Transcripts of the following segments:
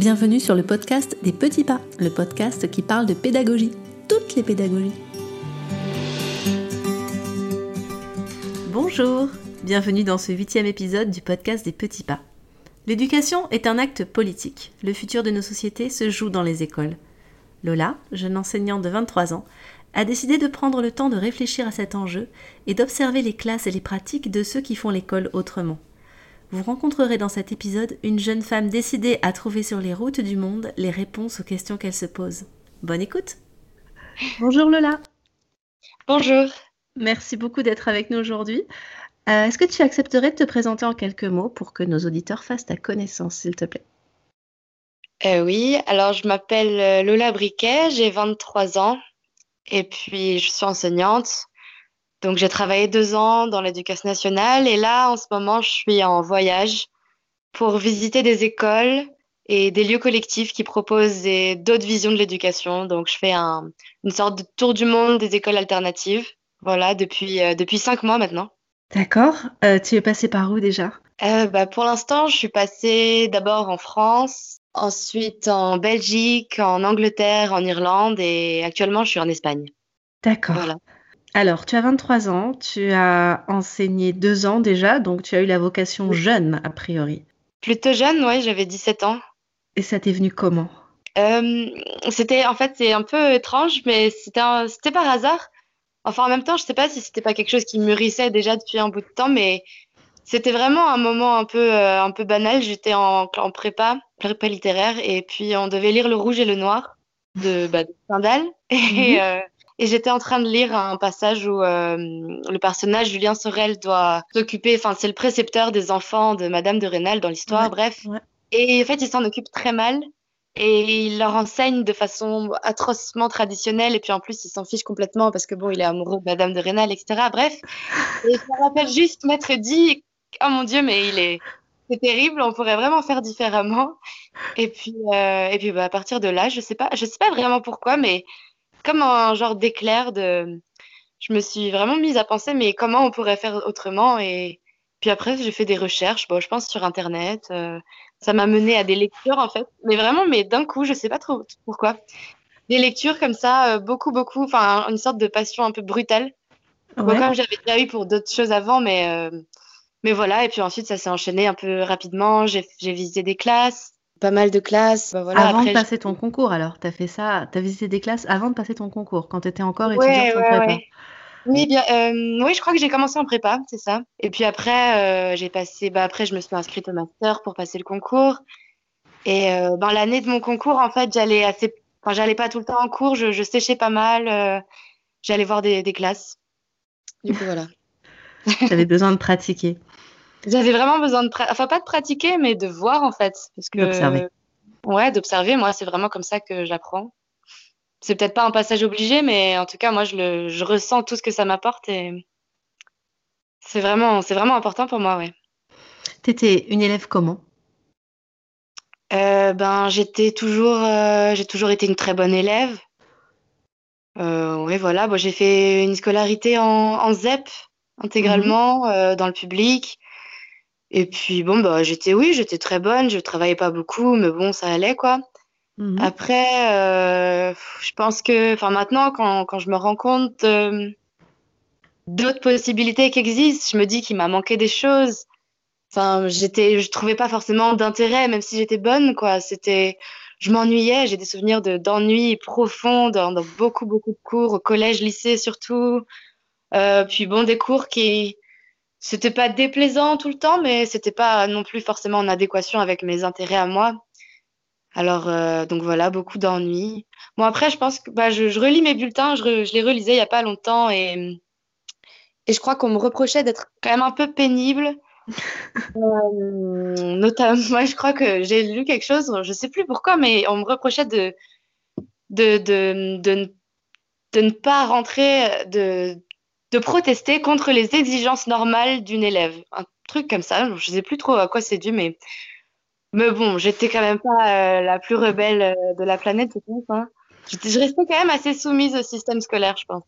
Bienvenue sur le podcast des petits pas, le podcast qui parle de pédagogie, toutes les pédagogies. Bonjour, bienvenue dans ce huitième épisode du podcast des petits pas. L'éducation est un acte politique. Le futur de nos sociétés se joue dans les écoles. Lola, jeune enseignante de 23 ans, a décidé de prendre le temps de réfléchir à cet enjeu et d'observer les classes et les pratiques de ceux qui font l'école autrement. Vous rencontrerez dans cet épisode une jeune femme décidée à trouver sur les routes du monde les réponses aux questions qu'elle se pose. Bonne écoute Bonjour Lola Bonjour Merci beaucoup d'être avec nous aujourd'hui. Euh, est-ce que tu accepterais de te présenter en quelques mots pour que nos auditeurs fassent ta connaissance, s'il te plaît? Euh, Oui, alors je m'appelle euh, Lola Briquet, j'ai 23 ans et puis je suis enseignante. Donc j'ai travaillé deux ans dans l'éducation nationale et là en ce moment je suis en voyage pour visiter des écoles et des lieux collectifs qui proposent d'autres visions de l'éducation. Donc je fais un, une sorte de tour du monde des écoles alternatives. Voilà, depuis, depuis cinq mois maintenant. D'accord. Euh, tu es passé par où déjà? Euh, bah, Pour l'instant, je suis passée d'abord en France, ensuite en Belgique, en Angleterre, en Irlande et actuellement, je suis en Espagne. D'accord. Voilà. Alors, tu as 23 ans, tu as enseigné deux ans déjà, donc tu as eu la vocation jeune a priori. Plutôt jeune, oui, j'avais 17 ans. Et ça t'est venu comment? Euh, C'était, en fait, c'est un peu étrange, mais c'était par hasard. Enfin, en même temps, je sais pas si c'était pas quelque chose qui mûrissait déjà depuis un bout de temps, mais c'était vraiment un moment un peu, euh, un peu banal. J'étais en, en prépa, prépa littéraire, et puis on devait lire Le Rouge et le Noir de, bah, de Stendhal. Et, mhm. euh, et j'étais en train de lire un passage où euh, le personnage Julien Sorel doit s'occuper, enfin, c'est le précepteur des enfants de Madame de Rênal dans l'histoire, bref. Et en fait, il s'en occupe très mal et il leur enseigne de façon atrocement traditionnelle et puis en plus il s'en fiche complètement parce que bon il est amoureux de Madame de Rênal etc bref. Et ça rappelle juste Maître dit oh mon dieu mais il est c'est terrible on pourrait vraiment faire différemment et puis euh, et puis bah, à partir de là je sais pas je sais pas vraiment pourquoi mais comme un genre d'éclair de je me suis vraiment mise à penser mais comment on pourrait faire autrement et puis après j'ai fait des recherches bon je pense sur internet euh, ça m'a mené à des lectures en fait, mais vraiment, mais d'un coup, je sais pas trop pourquoi. Des lectures comme ça, euh, beaucoup, beaucoup, enfin, une sorte de passion un peu brutale. comme j'avais déjà eu pour d'autres choses avant, mais, euh, mais voilà. Et puis ensuite, ça s'est enchaîné un peu rapidement. J'ai visité des classes, pas mal de classes. Bah, voilà, avant de passer ton concours, alors, tu as fait ça, tu as visité des classes avant de passer ton concours, quand tu étais encore étudiante en prépa. Oui, bien, euh, oui, je crois que j'ai commencé en prépa, c'est ça. Et puis après, euh, j'ai passé, bah après, je me suis inscrite au master pour passer le concours. Et euh, ben, l'année de mon concours, en fait, j'allais assez, enfin, j'allais pas tout le temps en cours, je, je séchais pas mal, j'allais voir des, des, classes. Du coup, voilà. J'avais besoin de pratiquer. J'avais vraiment besoin de, enfin, pas de pratiquer, mais de voir, en fait. Parce que, d'observer. Ouais, d'observer. Moi, c'est vraiment comme ça que j'apprends c'est peut-être pas un passage obligé, mais en tout cas, moi, je, le, je ressens tout ce que ça m'apporte et c'est vraiment, c'est vraiment important pour moi, ouais. T'étais une élève comment? Euh, Ben, j'étais toujours, euh, j'ai toujours été une très bonne élève. Euh, oui, voilà. Bon, j'ai fait une scolarité en, en ZEP intégralement mhm. dans le public. Et puis bon, bah, j'étais, oui, j'étais très bonne. Je travaillais pas beaucoup, mais bon, ça allait quoi. Mmh Après, euh, je pense que, enfin maintenant, quand, quand, je me rends compte euh, d'autres possibilités qui existent, je me dis qu'il m'a manqué des choses. Enfin, j'étais, je trouvais pas forcément d'intérêt, même si j'étais bonne, quoi. C'était, je m'ennuyais. J'ai des souvenirs de d'ennui profond dans, dans, beaucoup, beaucoup de cours, au collège, lycée surtout. Euh, puis bon, des cours qui, c'était pas déplaisant tout le temps, mais c'était pas non plus forcément en adéquation avec mes intérêts à moi. Alors, euh, donc voilà, beaucoup d'ennuis. Bon, après, je pense que bah, je, je relis mes bulletins, je, je, les relisais il n'y a pas longtemps et, et je crois qu'on me reprochait d'être quand même un peu pénible. euh, notamment, moi, je crois que j'ai lu quelque chose, je ne sais plus pourquoi, mais on me reprochait de, de, de, de, de ne pas rentrer, de, de protester contre les exigences normales d'une élève. Un truc comme ça, je ne sais plus trop à quoi c'est dû, mais mais bon, j'étais quand même pas euh, la plus rebelle euh, de la planète, je pense. Hein. Je, restais quand même assez soumise au système scolaire, je pense.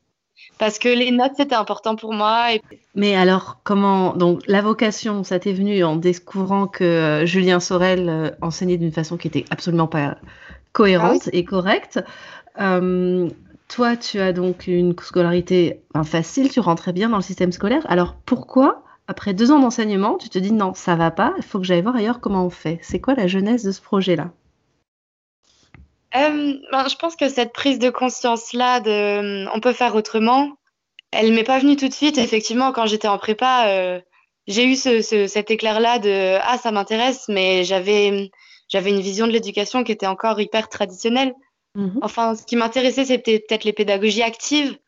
parce que les notes c'était important pour moi. Mais alors, comment donc la vocation, ça t'est venu en découvrant que euh, Julien Sorel enseignait d'une façon qui était absolument pas cohérente ah et correcte. Euh, toi, tu as donc une scolarité facile, tu rentrais bien dans le système scolaire. Alors pourquoi, après deux ans d'enseignement, tu te dis non, ça va pas, il faut que j'aille voir ailleurs comment on fait? C'est quoi la genèse de ce projet-là? Euh, ben, Je pense que cette prise de conscience-là de on peut faire autrement, elle m'est pas venue tout de suite. Effectivement, quand j'étais en prépa, euh, j'ai eu cet éclair-là de ah ça m'intéresse, mais j'avais une vision de l'éducation qui était encore hyper traditionnelle. Mhm. Enfin, ce qui m'intéressait, c'était peut-être les pédagogies actives.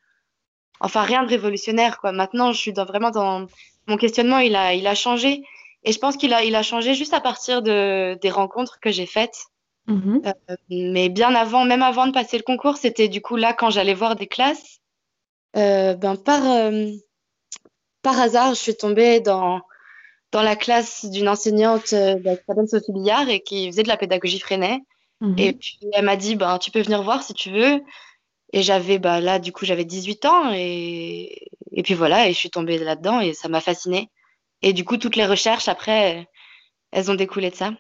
Enfin, rien de révolutionnaire, quoi. Maintenant, je suis vraiment dans mon questionnement, il a, il a changé. Et je pense qu'il a, il a changé juste à partir de, des rencontres que j'ai faites. Mhm. Euh, mais bien avant, même avant de passer le concours, c'était du coup là quand j'allais voir des classes. Euh, ben par, euh, par hasard, je suis tombée dans, dans la classe d'une enseignante qui s'appelle Sophie Billard et qui faisait de la pédagogie freinée. Mhm. Et puis elle m'a dit, ben, tu peux venir voir si tu veux. Et j'avais, bah, là, du coup, j'avais 18 ans. Et, et puis voilà, et je suis tombée là-dedans et ça m'a fascinée. Et du coup, toutes les recherches, après, elles ont découlé de ça.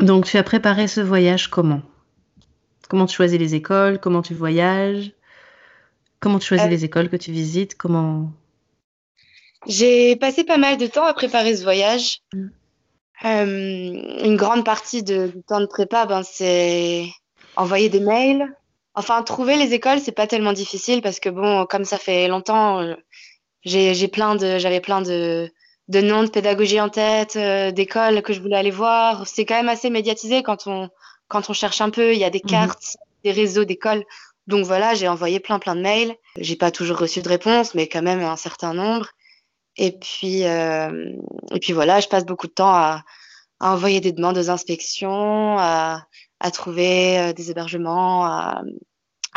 Donc, tu as préparé ce voyage comment? Comment tu choisis les écoles? Comment tu voyages? Comment tu choisis euh. les écoles que tu visites? Comment? J'ai passé pas mal de temps à préparer ce voyage. Mm. Euh, une grande partie de, du temps de prépa, ben, c'est envoyer des mails. Enfin, trouver les écoles, c'est pas tellement difficile parce que bon, comme ça fait longtemps, euh, j'ai plein de, j'avais plein de, de noms de pédagogie en tête, euh, d'écoles que je voulais aller voir. C'est quand même assez médiatisé quand on, quand on cherche un peu. Il y a des mhm. cartes, des réseaux d'écoles. Donc voilà, j'ai envoyé plein plein de mails. J'ai pas toujours reçu de réponse, mais quand même un certain nombre. Et puis, euh, et puis voilà, je passe beaucoup de temps à, à envoyer des demandes aux inspections, à, à trouver euh, des hébergements, à,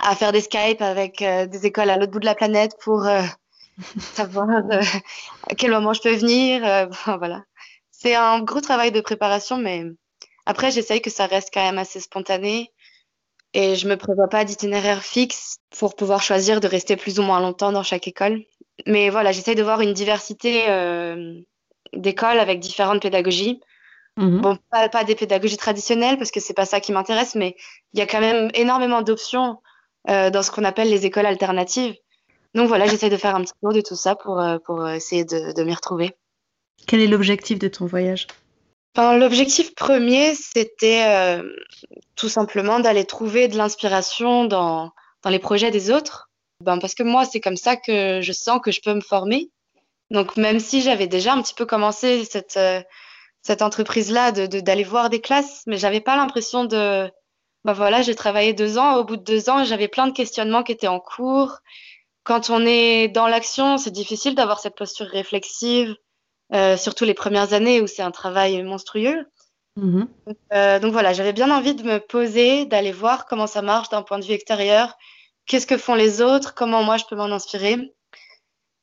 à, faire des Skype avec euh, des écoles à l'autre bout de la planète pour euh, savoir à quel moment je peux venir. voilà. C'est un gros travail de préparation, mais après, j'essaye que ça reste quand même assez spontané. Et je me prévois pas d'itinéraire fixe pour pouvoir choisir de rester plus ou moins longtemps dans chaque école. Mais voilà, j'essaye de voir une diversité euh, d'écoles avec différentes pédagogies. Mhm. Bon, pas, des pédagogies traditionnelles parce que c'est pas ça qui m'intéresse, mais il y a quand même énormément d'options euh, dans ce qu'on appelle les écoles alternatives. Donc voilà, j'essaie de faire un petit tour de tout ça pour, euh, pour essayer de, de m'y retrouver. Quel est l'objectif de ton voyage? L'objectif premier, c'était euh, tout simplement d'aller trouver de l'inspiration dans, dans les projets des autres. Ben, parce que moi, c'est comme ça que je sens que je peux me former. Donc, même si j'avais déjà un petit peu commencé cette, euh, cette entreprise-là, d'aller de, d'aller voir des classes, mais j'avais pas l'impression de. Ben voilà, j'ai travaillé deux ans. Au bout de deux ans, j'avais plein de questionnements qui étaient en cours. Quand on est dans l'action, c'est difficile d'avoir cette posture réflexive euh, surtout les premières années où c'est un travail monstrueux. Mhm. Euh, donc voilà, j'avais bien envie de me poser, d'aller voir comment ça marche d'un point de vue extérieur, qu'est-ce que font les autres, comment moi je peux m'en inspirer.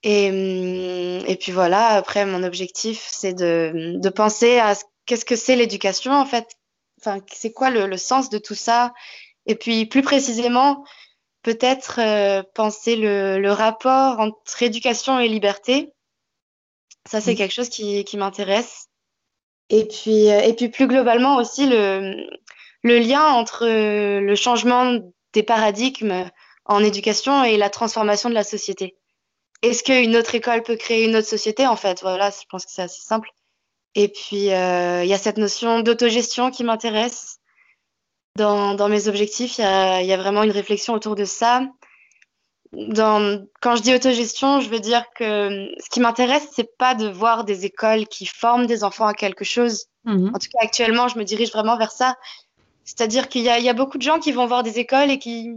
Et, hum, et, puis voilà, après mon objectif, c'est de, de, penser à qu'est-ce que c'est l'éducation en fait, enfin, c'est quoi le, le, sens de tout ça? Et puis plus précisément, peut-être euh, penser le, le, rapport entre éducation et liberté. Ça, c'est mm. quelque chose qui, qui m'intéresse. Et puis, euh, et puis plus globalement aussi le, le lien entre euh, le changement des paradigmes en éducation et la transformation de la société. Est-ce qu'une autre école peut créer une autre société En fait, voilà, je pense que c'est assez simple. Et puis, euh, il y a cette notion d'autogestion qui m'intéresse. Dans, dans, mes objectifs, il y a, y a, vraiment une réflexion autour de ça dans, quand je dis autogestion, je veux dire que ce qui m'intéresse, c'est pas de voir des écoles qui forment des enfants à quelque chose. Mhm. En tout cas, actuellement, je me dirige vraiment vers ça. C'est-à-dire qu'il y, y a, beaucoup de gens qui vont voir des écoles et qui,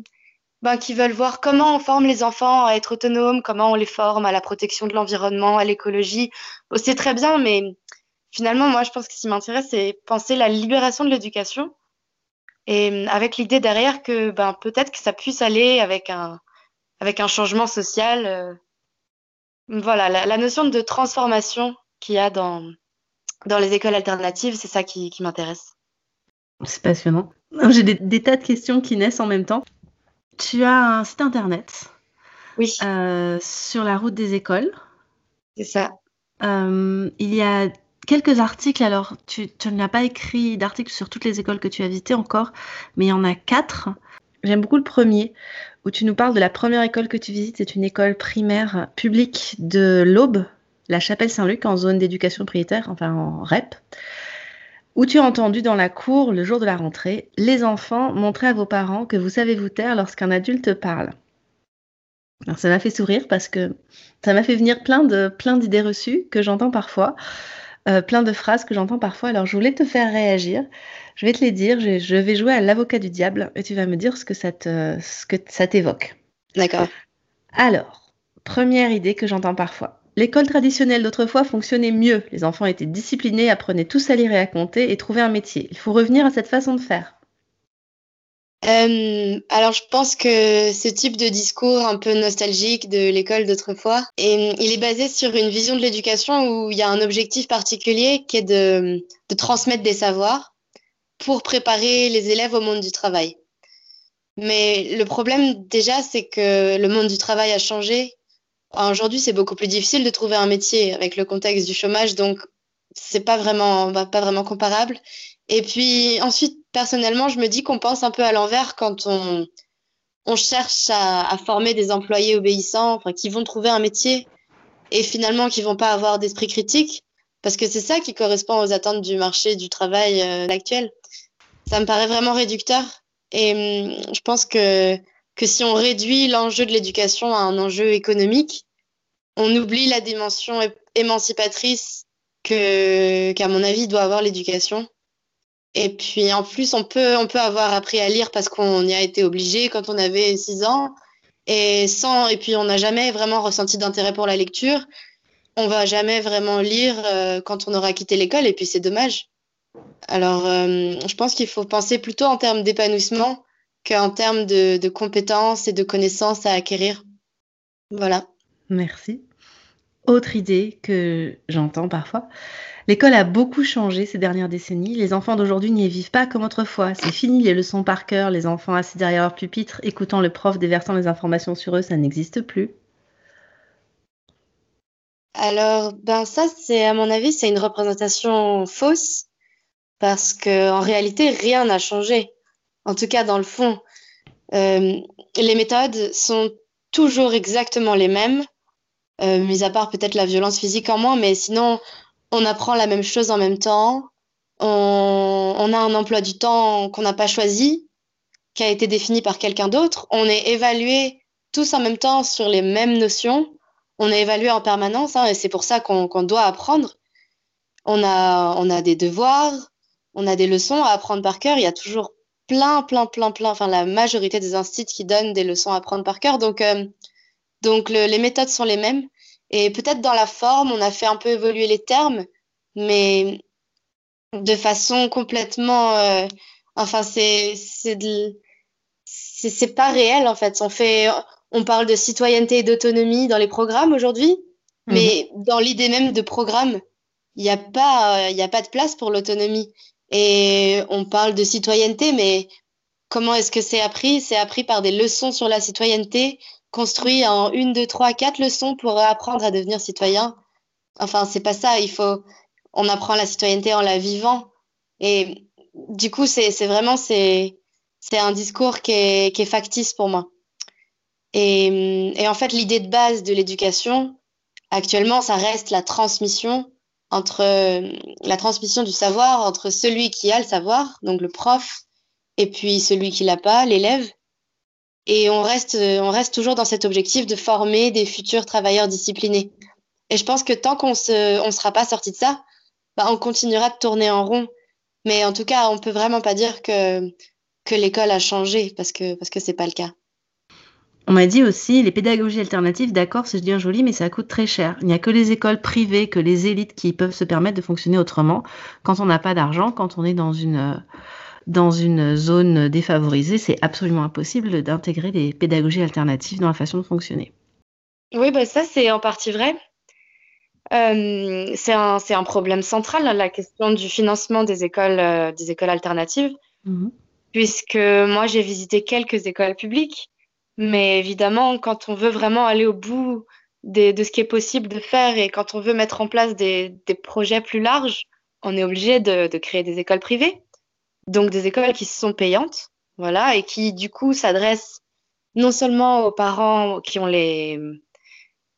ben, qui veulent voir comment on forme les enfants à être autonomes, comment on les forme à la protection de l'environnement, à l'écologie. c'est très bien, mais finalement, moi, je pense que ce qui m'intéresse, c'est penser la libération de l'éducation. Et avec l'idée derrière que ben, peut-être que ça puisse aller avec un, avec un changement social. Euh, voilà, la, notion de transformation qu'il y a dans, dans les écoles alternatives, c'est ça qui m'intéresse. C'est passionnant. J'ai des, tas de questions qui naissent en même temps. Tu as un site internet Oui. sur la route des écoles. C'est ça. il y a quelques articles. Alors, tu, tu n'as pas écrit d'articles sur toutes les écoles que tu as visitées encore, mais il y en a quatre. J'aime beaucoup le premier, où tu nous parles de la première école que tu visites. C'est une école primaire publique de l'Aube, la Chapelle Saint-Luc, en zone d'éducation prioritaire, enfin en REP, où tu as entendu dans la cour, le jour de la rentrée, les enfants montrer à vos parents que vous savez vous taire lorsqu'un adulte parle. Alors ça m'a fait sourire parce que ça m'a fait venir plein de plein d'idées reçues que j'entends parfois. Euh, plein de phrases que j'entends parfois. Alors, je voulais te faire réagir. Je vais te les dire. Je, vais jouer à l'avocat du diable et tu vas me dire ce que ça te, ce que ça t'évoque. D'accord. Alors, première idée que j'entends parfois. L'école traditionnelle d'autrefois fonctionnait mieux. Les enfants étaient disciplinés, apprenaient tous à lire et à compter et trouvaient un métier. Il faut revenir à cette façon de faire. Euh, alors, je pense que ce type de discours un peu nostalgique de l'école d'autrefois, il est basé sur une vision de l'éducation où il y a un objectif particulier qui est de, de transmettre des savoirs pour préparer les élèves au monde du travail. Mais le problème déjà, c'est que le monde du travail a changé. Aujourd'hui, c'est beaucoup plus difficile de trouver un métier avec le contexte du chômage, donc c'est pas vraiment, pas vraiment comparable. Et puis ensuite, personnellement, je me dis qu'on pense un peu à l'envers quand on, on cherche à, former des employés obéissants, enfin, qui vont trouver un métier et finalement qui vont pas avoir d'esprit critique, parce que c'est ça qui correspond aux attentes du marché du travail euh, actuel. Ça me paraît vraiment réducteur et hum, je pense que, que si on réduit l'enjeu de l'éducation à un enjeu économique, on oublie la dimension émancipatrice que, qu'à mon avis, doit avoir l'éducation. Et puis en plus, on peut, on peut avoir appris à lire parce qu'on y a été obligé quand on avait 6 ans. Et, sans, et puis on n'a jamais vraiment ressenti d'intérêt pour la lecture. On va jamais vraiment lire euh, quand on aura quitté l'école et puis c'est dommage. Alors euh, je pense qu'il faut penser plutôt en termes d'épanouissement qu'en termes de, de compétences et de connaissances à acquérir. Voilà. Merci. Autre idée que j'entends parfois, L'école a beaucoup changé ces dernières décennies. Les enfants d'aujourd'hui n'y vivent pas comme autrefois. C'est fini les leçons par cœur, les enfants assis derrière leur pupitre, écoutant le prof déversant les informations sur eux, ça n'existe plus. Alors, ben ça, c'est à mon avis, c'est une représentation fausse parce que en réalité, rien n'a changé. En tout cas, dans le fond, euh, les méthodes sont toujours exactement les mêmes, euh, mis à part peut-être la violence physique en moins, mais sinon, on apprend la même chose en même temps, on, a un emploi du temps qu'on n'a pas choisi, qui a été défini par quelqu'un d'autre, on est évalué tous en même temps sur les mêmes notions, on est évalué en permanence, hein, et c'est pour ça qu'on doit apprendre. On a, on a des devoirs, on a des leçons à apprendre par cœur, il y a toujours plein, plein, plein, plein, enfin la majorité des instituts qui donnent des leçons à apprendre par cœur, donc, euh, donc les méthodes sont les mêmes. Et peut-être dans la forme, on a fait un peu évoluer les termes, mais de façon complètement. Euh, enfin, c'est c'est pas réel en fait. On fait, on parle de citoyenneté et d'autonomie dans les programmes aujourd'hui, mhm. mais dans l'idée même de programme, il n'y a pas, il a pas de place pour l'autonomie. Et on parle de citoyenneté, mais comment est-ce que c'est appris? C'est appris par des leçons sur la citoyenneté, construit en une, deux, trois, quatre leçons pour apprendre à devenir citoyen. Enfin, c'est pas ça. Il faut, on apprend la citoyenneté en la vivant. Et du coup, c'est vraiment c'est un discours qui est, qui est factice pour moi. Et, et en fait, l'idée de base de l'éducation, actuellement, ça reste la transmission entre la transmission du savoir entre celui qui a le savoir, donc le prof, et puis celui qui l'a pas, l'élève. Et on reste, on reste toujours dans cet objectif de former des futurs travailleurs disciplinés. Et je pense que tant qu'on ne on sera pas sorti de ça, bah, on continuera de tourner en rond. Mais en tout cas, on peut vraiment pas dire que, que l'école a changé parce que parce que c'est pas le cas. On m'a dit aussi, les pédagogies alternatives, d'accord, c'est bien joli, mais ça coûte très cher. Il n'y a que les écoles privées, que les élites qui peuvent se permettre de fonctionner autrement. Quand on n'a pas d'argent, quand on est dans une, dans une zone défavorisée, c'est absolument impossible d'intégrer des pédagogies alternatives dans la façon de fonctionner. Oui, bah ça c'est en partie vrai. Euh, c'est un, un, problème central, la question du financement des écoles, euh, des écoles alternatives, mhm. puisque moi j'ai visité quelques écoles publiques, Mais évidemment, quand on veut vraiment aller au bout de ce qui est possible de faire et quand on veut mettre en place des, des projets plus larges, on est obligé de, de, créer des écoles privées. Donc des écoles qui sont payantes, voilà, et qui du coup s'adressent non seulement aux parents qui ont les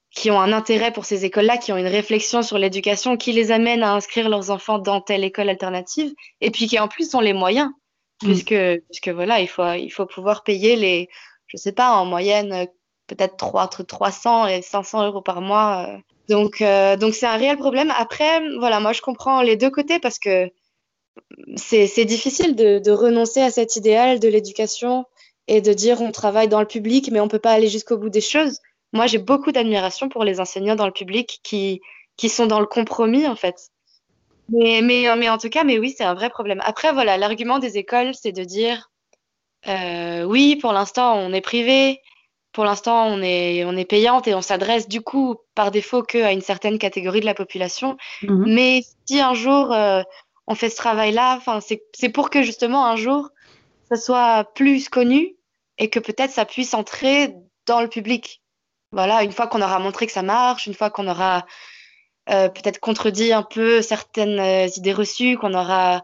qui ont un intérêt pour ces écoles-là, qui ont une réflexion sur l'éducation, qui les amène à inscrire leurs enfants dans telle école alternative, et puis qui en plus ont les moyens, mm. puisque, puisque voilà, il faut, il faut pouvoir payer les, je sais pas, en moyenne, peut-être 3, entre 300 et 500 euros par mois. Euh. Donc, euh, donc c'est un réel problème. Après, voilà, moi je comprends les deux côtés parce que c'est difficile de, renoncer à cet idéal de l'éducation et de dire on travaille dans le public, mais on peut pas aller jusqu'au bout des choses. Moi, j'ai beaucoup d'admiration pour les enseignants dans le public qui, qui sont dans le compromis, en fait. Mais, mais, mais en tout cas, mais oui, c'est un vrai problème. Après, voilà, l'argument des écoles, c'est de dire euh, oui, pour l'instant, on est privé, pour l'instant, on est, on est payante et on s'adresse du coup par défaut qu'à une certaine catégorie de la population. Mhm. Mais si un jour euh, on fait ce travail-là, c'est pour que justement un jour ça soit plus connu et que peut-être ça puisse entrer dans le public. Voilà, une fois qu'on aura montré que ça marche, une fois qu'on aura euh, peut-être contredit un peu certaines idées reçues, qu'on aura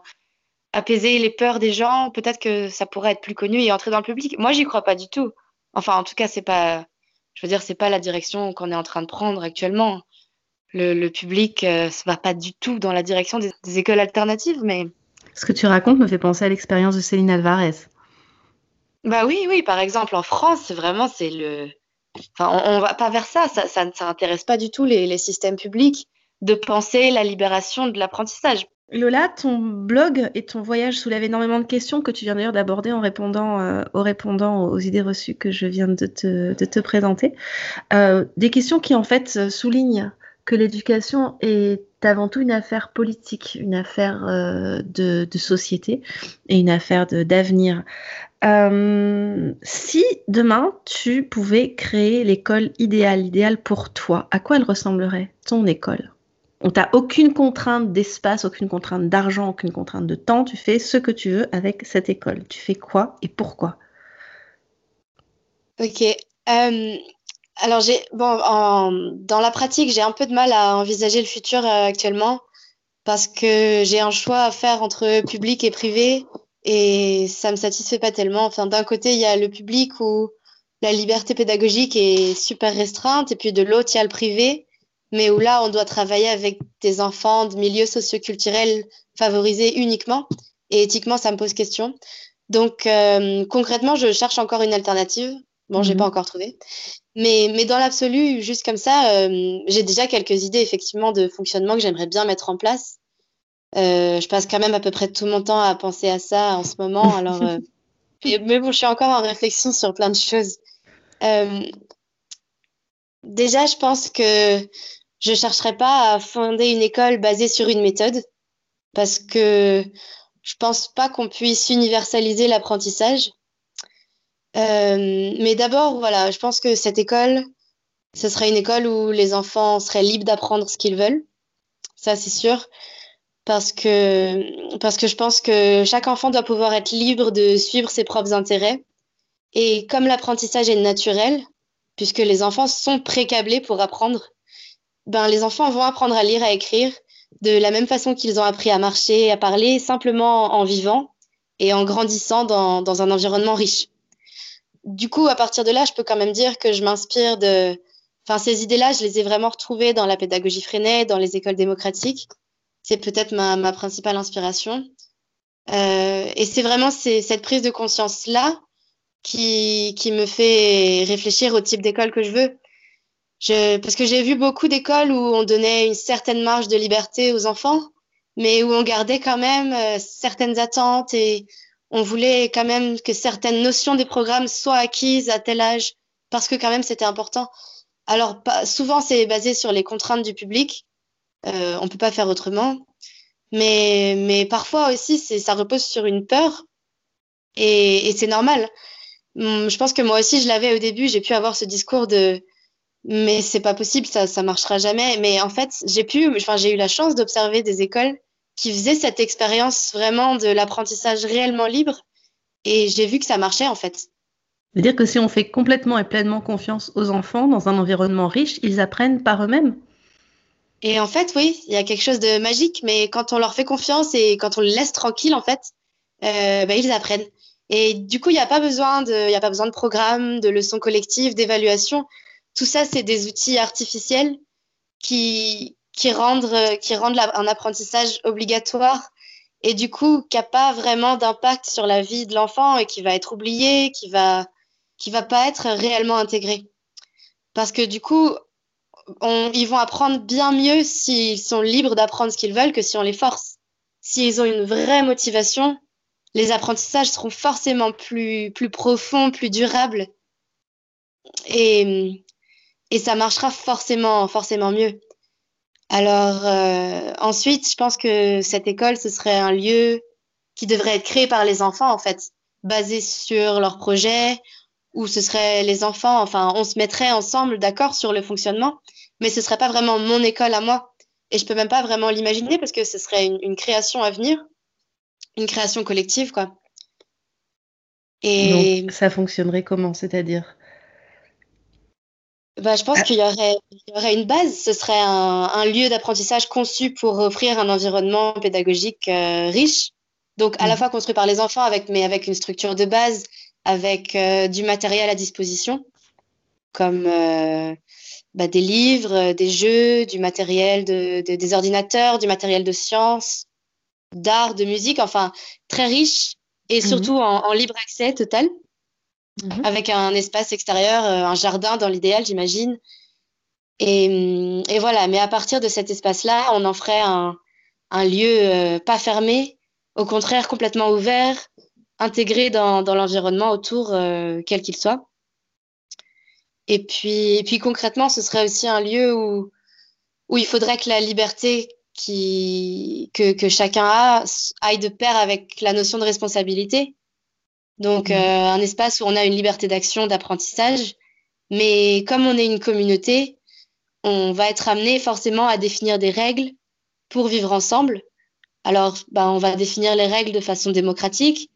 apaisé les peurs des gens, peut-être que ça pourrait être plus connu et entrer dans le public. Moi, j'y crois pas du tout. Enfin, en tout cas, c'est pas, je veux dire, c'est pas la direction qu'on est en train de prendre actuellement. Le, public ne euh, va pas du tout dans la direction des, écoles alternatives, mais. Ce que tu racontes me fait penser à l'expérience de Céline Alvarez. Bah oui, oui, par exemple, en France, vraiment, c'est le. Enfin, on, ne va pas vers ça. Ça, ça, intéresse pas du tout les, les systèmes publics de penser la libération de l'apprentissage. Lola, ton blog et ton voyage soulèvent énormément de questions que tu viens d'ailleurs d'aborder en répondant, euh, aux idées reçues que je viens de te, présenter. Euh, des questions qui en fait soulignent que l'éducation est avant tout une affaire politique, une affaire euh, de, de, société et une affaire d'avenir. Si demain tu pouvais créer l'école idéale, idéale pour toi, à quoi elle ressemblerait ton école? On t'a aucune contrainte d'espace, aucune contrainte d'argent, aucune contrainte de temps. Tu fais ce que tu veux avec cette école. Tu fais quoi et pourquoi? Ok. Euh, alors, bon, dans la pratique, j'ai un peu de mal à envisager le futur euh, actuellement parce que j'ai un choix à faire entre public et privé et ça me satisfait pas tellement. Enfin, d'un côté, il y a le public où la liberté pédagogique est super restreinte et puis de l'autre, il y a le privé mais où là, on doit travailler avec des enfants de milieux socioculturels favorisés uniquement. Et éthiquement, ça me pose question. Donc, euh, concrètement, je cherche encore une alternative. Bon, j'ai mhm. pas encore trouvé. Mais, mais dans l'absolu, juste comme ça, euh, j'ai déjà quelques idées, effectivement, de fonctionnement que j'aimerais bien mettre en place. Euh, je passe quand même à peu près tout mon temps à penser à ça en ce moment. Alors, mais bon, je suis encore en réflexion sur plein de choses. déjà, je pense que je chercherai pas à fonder une école basée sur une méthode parce que je pense pas qu'on puisse universaliser l'apprentissage. Euh, mais d'abord, voilà, je pense que cette école, ce serait une école où les enfants seraient libres d'apprendre ce qu'ils veulent. Ça, c'est sûr. Parce que, parce que je pense que chaque enfant doit pouvoir être libre de suivre ses propres intérêts. Et comme l'apprentissage est naturel, puisque les enfants sont précablés pour apprendre, ben, les enfants vont apprendre à lire, à écrire de la même façon qu'ils ont appris à marcher, à parler, simplement en vivant et en grandissant dans, dans un environnement riche. Du coup, à partir de là, je peux quand même dire que je m'inspire de... Enfin, ces idées-là, je les ai vraiment retrouvées dans la pédagogie Freinet, dans les écoles démocratiques. C'est peut-être ma, ma, principale inspiration. Euh, et c'est vraiment cette prise de conscience-là qui, qui me fait réfléchir au type d'école que je veux. Je, parce que j'ai vu beaucoup d'écoles où on donnait une certaine marge de liberté aux enfants, mais où on gardait quand même euh, certaines attentes et on voulait quand même que certaines notions des programmes soient acquises à tel âge, parce que quand même c'était important. Alors souvent c'est basé sur les contraintes du public, euh, on peut pas faire autrement, mais, mais parfois aussi ça repose sur une peur et, et c'est normal. Hum, je pense que moi aussi je l'avais au début, j'ai pu avoir ce discours de mais c'est pas possible, ça, ça marchera jamais. Mais en fait, j'ai pu, enfin, j'ai eu la chance d'observer des écoles qui faisaient cette expérience vraiment de l'apprentissage réellement libre, et j'ai vu que ça marchait en fait. C'est-à-dire que si on fait complètement et pleinement confiance aux enfants dans un environnement riche, ils apprennent par eux-mêmes. Et en fait, oui, il y a quelque chose de magique, mais quand on leur fait confiance et quand on les laisse tranquilles, en fait, euh, bah, ils apprennent. Et du coup, il n'y a pas besoin de, il a pas besoin de programme, de leçons collectives, d'évaluation. Tout ça, c'est des outils artificiels qui, rendent, rendent un apprentissage obligatoire et du coup, qui n'a pas vraiment d'impact sur la vie de l'enfant et qui va être oublié, qui va, va pas être réellement intégré. Parce que du coup, ils vont apprendre bien mieux s'ils sont libres d'apprendre ce qu'ils veulent que si on les force. S'ils ont une vraie motivation, les apprentissages seront forcément plus, plus profonds, plus durables. Et, et ça marchera forcément, forcément mieux. Alors euh, ensuite, je pense que cette école, ce serait un lieu qui devrait être créé par les enfants, en fait, basé sur leurs projets, où ce serait les enfants, enfin, on se mettrait ensemble d'accord sur le fonctionnement, mais ce serait pas vraiment mon école à moi. Et je peux même pas vraiment l'imaginer parce que ce serait une, création à venir, une création collective, quoi. Et ça fonctionnerait comment, c'est-à-dire? Bah, je pense ah. qu'il y aurait, y aurait une base. Ce serait un, un lieu d'apprentissage conçu pour offrir un environnement pédagogique euh, riche. Donc, à la mhm. fois construit par les enfants, avec, mais avec une structure de base, avec euh, du matériel à disposition, comme euh, bah, des livres, des jeux, du matériel, de, de, des ordinateurs, du matériel de sciences, d'art, de musique, enfin, très riche et mhm. surtout en, en libre accès total. Mhm. avec un espace extérieur, euh, un jardin dans l'idéal, j'imagine. Et, mm, et, voilà, mais à partir de cet espace-là, on en ferait un, lieu euh, pas fermé, au contraire complètement ouvert, intégré dans, l'environnement autour, euh, quel qu'il soit. Et puis, concrètement, ce serait aussi un lieu où, il faudrait que la liberté que, que chacun a aille de pair avec la notion de responsabilité. Donc, mmh. euh, un espace où on a une liberté d'action, d'apprentissage. Mais comme on est une communauté, on va être amené forcément à définir des règles pour vivre ensemble. Alors, bah, on va définir les règles de façon démocratique,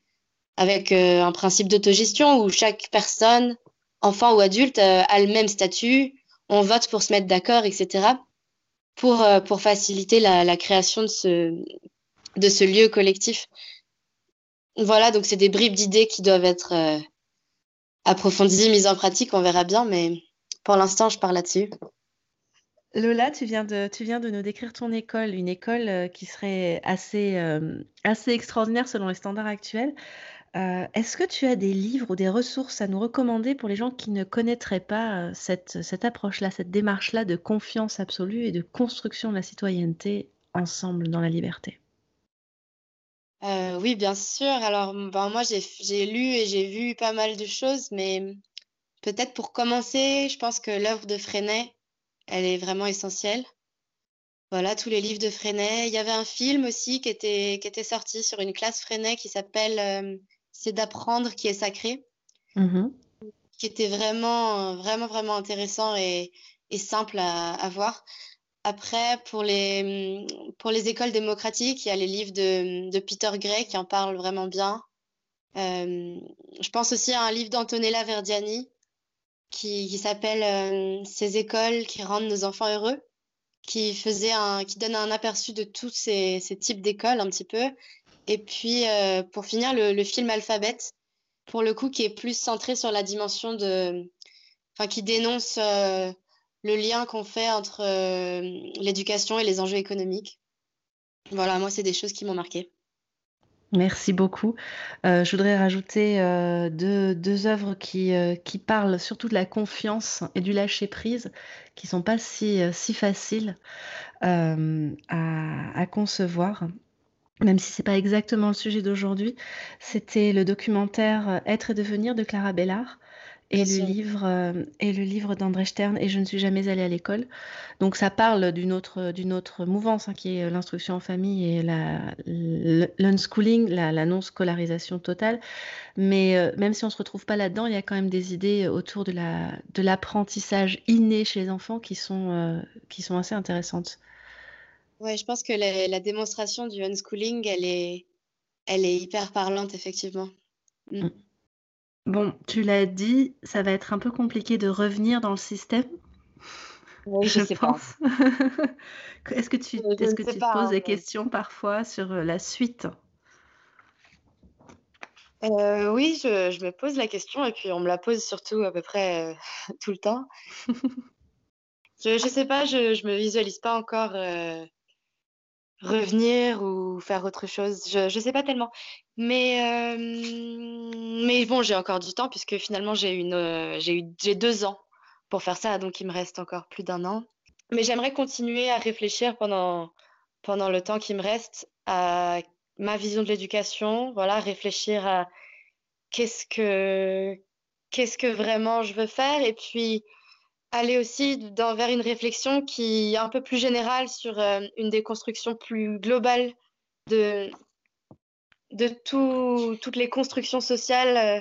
avec euh, un principe d'autogestion où chaque personne, enfant ou adulte, euh, a le même statut. On vote pour se mettre d'accord, etc. Pour, euh, pour faciliter la, la création de ce, de ce lieu collectif. Voilà, donc c'est des bribes d'idées qui doivent être euh, approfondies, mises en pratique, on verra bien, mais pour l'instant, je parle là-dessus. Lola, tu viens, de, nous décrire ton école, une école euh, qui serait assez, euh, assez extraordinaire selon les standards actuels. Est-ce que tu as des livres ou des ressources à nous recommander pour les gens qui ne connaîtraient pas cette, cette approche-là, cette démarche-là de confiance absolue et de construction de la citoyenneté ensemble dans la liberté? Euh, oui, bien sûr. Alors, ben, moi, j'ai lu et j'ai vu pas mal de choses, mais peut-être pour commencer, je pense que l'œuvre de Freinet, elle est vraiment essentielle. Voilà, tous les livres de Freinet. Il y avait un film aussi qui était, qui était sorti sur une classe Freinet qui s'appelle euh, C'est d'apprendre qui est sacré, mmh qui était vraiment, vraiment, vraiment intéressant et, et simple à, à voir. Après, pour les, pour les écoles démocratiques, il y a les livres de, de Peter Gray qui en parlent vraiment bien. Euh, je pense aussi à un livre d'Antonella Verdiani qui, qui s'appelle euh, Ces écoles qui rendent nos enfants heureux, qui, faisait un, qui donne un aperçu de tous ces, types d'écoles un petit peu. Et puis, euh, pour finir, le, film Alphabet, pour le coup, qui est plus centré sur la dimension de. Enfin, qui dénonce le lien qu'on fait entre euh, l'éducation et les enjeux économiques. Voilà, moi, c'est des choses qui m'ont marqué. Merci beaucoup. Euh, je voudrais rajouter euh, deux, œuvres qui, parlent surtout de la confiance et du lâcher-prise, qui ne sont pas si, si faciles à, à, concevoir, même si ce n'est pas exactement le sujet d'aujourd'hui. C'était le documentaire Être et devenir de Clara Bellard, et le, livre, euh, et le livre d'André Stern et Je ne suis jamais allée à l'école. Donc ça parle d'une autre, d'une autre mouvance hein, qui est l'instruction en famille et l'unschooling, la, la non-scolarisation totale. Mais euh, même si on ne se retrouve pas là-dedans, il y a quand même des idées autour de, la, de l'apprentissage inné chez les enfants qui sont, euh, qui sont assez intéressantes. Ouais, je pense que la, la démonstration du unschooling, elle est, elle est hyper parlante, effectivement. Mm. Mm. Bon, tu l'as dit, ça va être un peu compliqué de revenir dans le système. Oui, je, sais pense. est-ce que tu, est-ce que tu te poses des hein, questions parfois sur euh, la suite? Euh, oui, je, me pose la question et puis on me la pose surtout à peu près euh, tout le temps. je ne sais pas, je, ne me visualise pas encore revenir ou faire autre chose. Je, ne sais pas tellement. Mais, mais bon, j'ai encore du temps puisque finalement j'ai une, j'ai eu, j'ai deux ans pour faire ça, donc il me reste encore plus d'un an. Mais j'aimerais continuer à réfléchir pendant, pendant le temps qui me reste à ma vision de l'éducation, voilà, réfléchir à qu'est-ce que, qu'est-ce que vraiment je veux faire et puis aller aussi vers une réflexion qui est un peu plus générale sur euh, une déconstruction plus globale de, de tout, toutes les constructions sociales euh,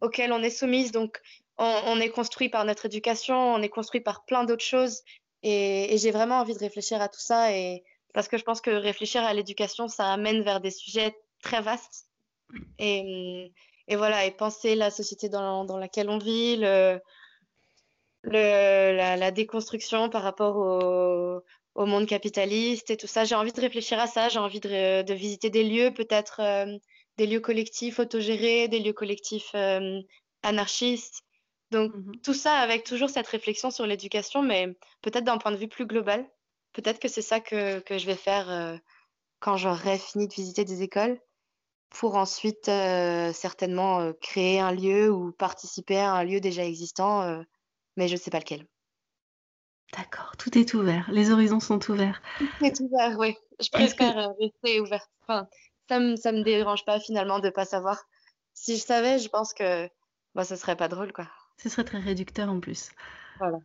auxquelles on est soumise. Donc, on, est construit par notre éducation, on est construit par plein d'autres choses. Et, j'ai vraiment envie de réfléchir à tout ça. Et, parce que je pense que réfléchir à l'éducation, ça amène vers des sujets très vastes. Et, et voilà, et penser la société dans, dans laquelle on vit, le, le, la, déconstruction par rapport au, au, monde capitaliste et tout ça. J'ai envie de réfléchir à ça. J'ai envie de, de, visiter des lieux, peut-être euh, des lieux collectifs autogérés, des lieux collectifs euh, anarchistes. Donc mhm. tout ça avec toujours cette réflexion sur l'éducation, mais peut-être d'un point de vue plus global. Peut-être que c'est ça que, que, je vais faire euh, quand j'aurai fini de visiter des écoles, pour ensuite certainement créer un lieu ou participer à un lieu déjà existant, mais je ne sais pas lequel. D'accord, tout est ouvert, les horizons sont ouverts. Tout est ouvert, oui. Je préfère rester ouvert. Enfin, ça ne me, ça me dérange pas finalement de ne pas savoir. Si je savais, je pense que bah, ce serait pas drôle, quoi. Ce serait très réducteur en plus. Voilà.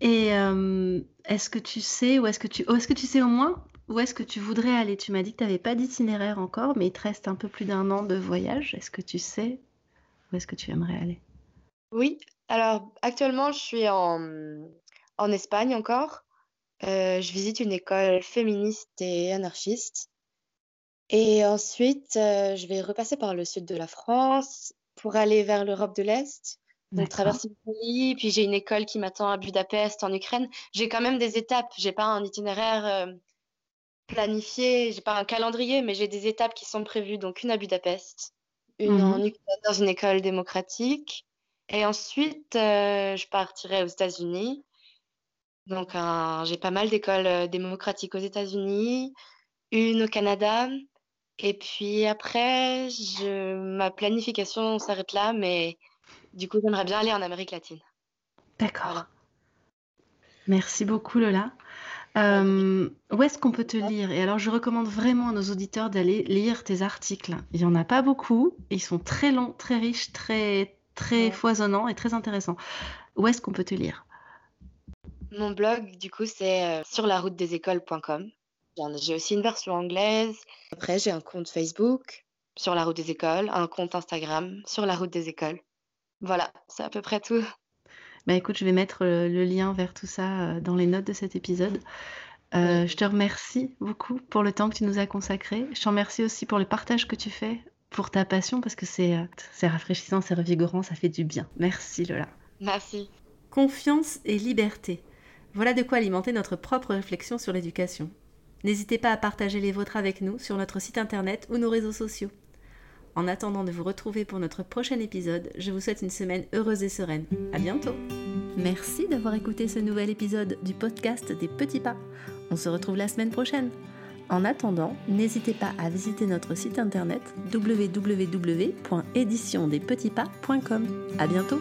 Et euh, est-ce que tu sais, ou est-ce que tu, oh, est-ce que tu sais au moins où est-ce que tu voudrais aller? Tu m'as dit que tu n'avais pas d'itinéraire encore, mais il te reste un peu plus d'un an de voyage. Est-ce que tu sais où est-ce que tu aimerais aller? Oui. Alors actuellement, je suis en, en Espagne encore. Euh, je visite une école féministe et anarchiste. Et ensuite, euh, je vais repasser par le sud de la France pour aller vers l'Europe de l'Est. Donc traverser le pays, puis j'ai une école qui m'attend à Budapest en Ukraine. J'ai quand même des étapes. J'ai pas un itinéraire euh, planifié, j'ai pas un calendrier, mais j'ai des étapes qui sont prévues. Donc une à Budapest, une en mhm. Ukraine dans une école démocratique, et ensuite euh, je partirai aux États-Unis. Donc j'ai pas mal d'écoles euh, démocratiques aux États-Unis, une au Canada, et puis après je... ma planification s'arrête là, mais du coup, j'aimerais bien aller en Amérique latine. D'accord. Merci beaucoup, Lola. Euh, où est-ce qu'on peut te lire? Et alors, je recommande vraiment à nos auditeurs d'aller lire tes articles. Il n'y en a pas beaucoup. Ils sont très longs, très riches, très, très foisonnants et très intéressants. Où est-ce qu'on peut te lire? Mon blog, du coup, c'est euh, sur la route des écoles.com. J'ai aussi une version anglaise. Après, j'ai un compte Facebook sur la route des écoles, un compte Instagram sur la route des écoles. Voilà, c'est à peu près tout. Bah écoute, je vais mettre euh, le, lien vers tout ça euh, dans les notes de cet épisode. Euh, je te remercie beaucoup pour le temps que tu nous as consacré. Je te remercie aussi pour le partage que tu fais, pour ta passion, parce que c'est rafraîchissant, c'est revigorant, ça fait du bien. Merci Lola. Merci. Confiance et liberté. Voilà de quoi alimenter notre propre réflexion sur l'éducation. N'hésitez pas à partager les vôtres avec nous sur notre site internet ou nos réseaux sociaux. En attendant de vous retrouver pour notre prochain épisode, je vous souhaite une semaine heureuse et sereine. À bientôt! Merci d'avoir écouté ce nouvel épisode du podcast des petits pas. On se retrouve la semaine prochaine. En attendant, n'hésitez pas à visiter notre site internet www.éditiondespetitspas.com. À bientôt!